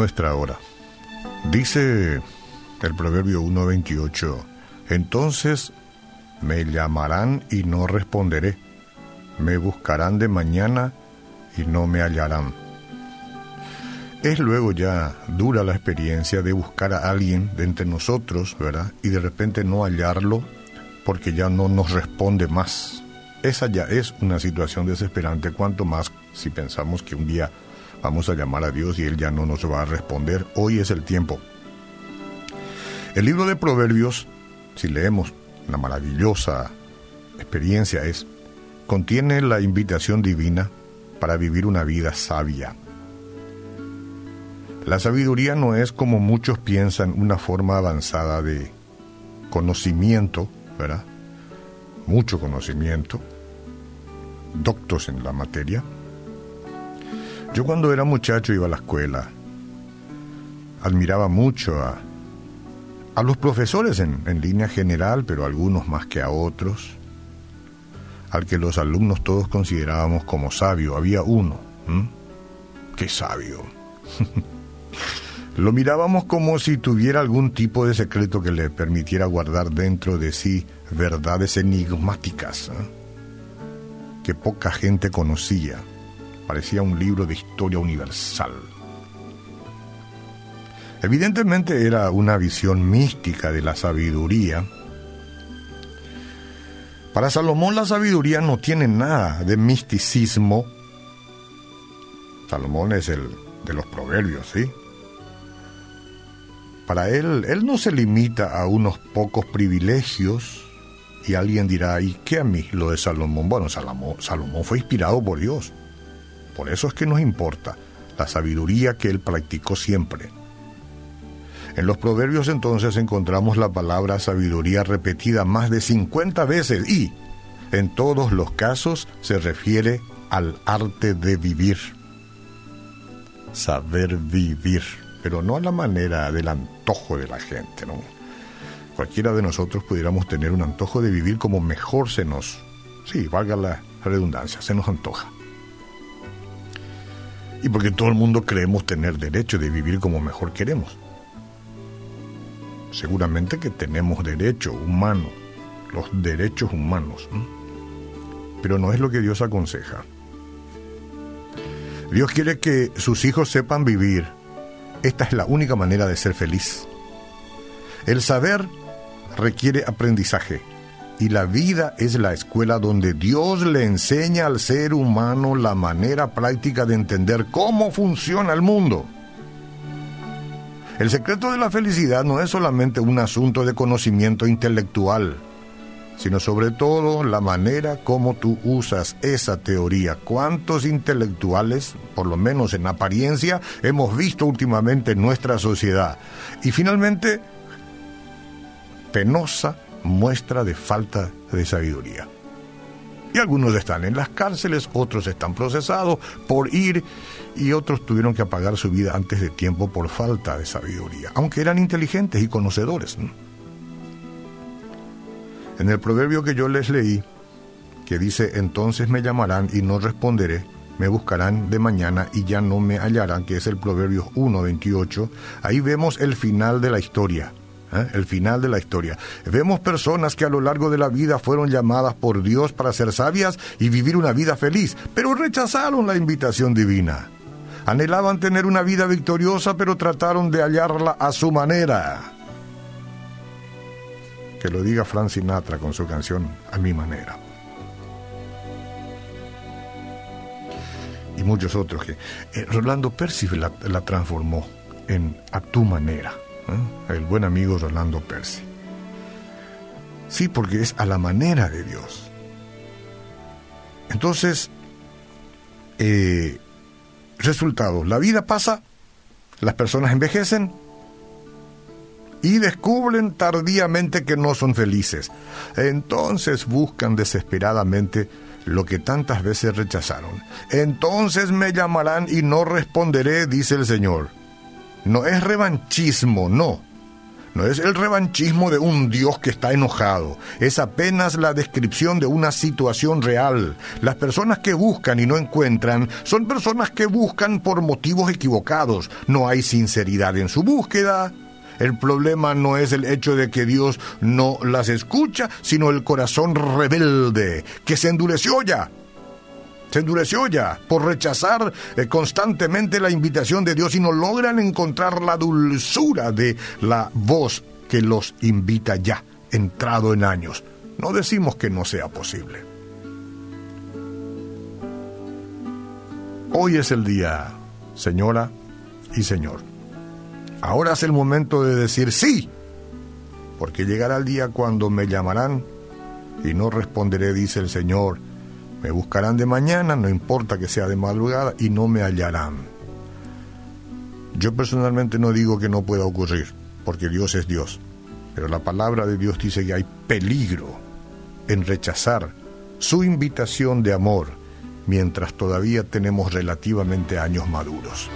nuestra hora. Dice el Proverbio 1.28, entonces me llamarán y no responderé, me buscarán de mañana y no me hallarán. Es luego ya dura la experiencia de buscar a alguien de entre nosotros, ¿verdad? Y de repente no hallarlo porque ya no nos responde más. Esa ya es una situación desesperante, cuanto más si pensamos que un día vamos a llamar a Dios y Él ya no nos va a responder. Hoy es el tiempo. El libro de Proverbios, si leemos una maravillosa experiencia, es, contiene la invitación divina para vivir una vida sabia. La sabiduría no es como muchos piensan una forma avanzada de conocimiento, ¿verdad? Mucho conocimiento, doctos en la materia. Yo cuando era muchacho iba a la escuela, admiraba mucho a, a los profesores en, en, línea general, pero algunos más que a otros, al que los alumnos todos considerábamos como sabio. Había uno, qué sabio. Lo mirábamos como si tuviera algún tipo de secreto que le permitiera guardar dentro de sí verdades enigmáticas ¿eh? que poca gente conocía. Parecía un libro de historia universal. Evidentemente era una visión mística de la sabiduría. Para Salomón la sabiduría no tiene nada de misticismo. Salomón es el de los proverbios, ¿sí? Para él, él no se limita a unos pocos privilegios y alguien dirá, ¿y qué a mí lo de Salomón? Bueno, Salomón, Salomón fue inspirado por Dios. Por eso es que nos importa la sabiduría que él practicó siempre. En los proverbios entonces encontramos la palabra sabiduría repetida más de 50 veces y, en todos los casos, se refiere al arte de vivir. Saber vivir, pero no a la manera del antojo de la gente, ¿no? Cualquiera de nosotros pudiéramos tener un antojo de vivir como mejor se nos, sí, valga la redundancia, se nos antoja. Y porque todo el mundo creemos tener derecho de vivir como mejor queremos seguramente que tenemos derecho humano, los derechos humanos, pero no es lo que Dios aconseja. Dios quiere que sus hijos sepan vivir. Esta es la única manera de ser feliz. El saber requiere aprendizaje y la vida es la escuela donde Dios le enseña al ser humano la manera práctica de entender cómo funciona el mundo. El secreto de la felicidad no es solamente un asunto de conocimiento intelectual, sino sobre todo la manera como tú usas esa teoría. ¿Cuántos intelectuales, por lo menos en apariencia, hemos visto últimamente en nuestra sociedad? Y finalmente, penosa muestra de falta de sabiduría. Y algunos están en las cárceles, otros están procesados por ir y otros tuvieron que apagar su vida antes de tiempo por falta de sabiduría, aunque eran inteligentes y conocedores. En el proverbio que yo les leí, que dice, entonces me llamarán y no responderé, me buscarán de mañana y ya no me hallarán, que es el proverbio 1.28, ahí vemos el final de la historia. ¿Eh? el final de la historia. Vemos personas que a lo largo de la vida fueron llamadas por Dios para ser sabias y vivir una vida feliz, pero rechazaron la invitación divina. Anhelaban tener una vida victoriosa, pero trataron de hallarla a su manera. Que lo diga Frank Sinatra con su canción A mi manera. Y muchos otros que... Eh, Rolando Percy la, la transformó en A tu manera. ¿Eh? el buen amigo Rolando Percy. Sí, porque es a la manera de Dios. Entonces, eh, resultado, la vida pasa, las personas envejecen y descubren tardíamente que no son felices. Entonces buscan desesperadamente lo que tantas veces rechazaron. Entonces me llamarán y no responderé, dice el Señor. No es revanchismo, no. no es el revanchismo de un Dios que está enojado, es apenas la descripción de una situación real. Las personas que buscan y no encuentran son personas que buscan por motivos equivocados. No hay sinceridad en su búsqueda. El problema no es el hecho de que Dios no las escucha, sino el corazón rebelde, que se endureció ya se endureció ya por rechazar eh, constantemente la invitación de Dios y no logran encontrar la dulzura de la voz que los invita ya, entrado en años. No decimos que no sea posible. Hoy es el día, señora y señor. Ahora es el momento de decir sí, porque llegará el día cuando me llamarán y no responderé, dice el Señor me buscarán de mañana, no importa que sea de madrugada, y no me hallarán. Yo personalmente no digo que no pueda ocurrir, porque Dios es Dios, pero la palabra de Dios dice que hay peligro en rechazar su invitación de amor mientras todavía tenemos relativamente años maduros.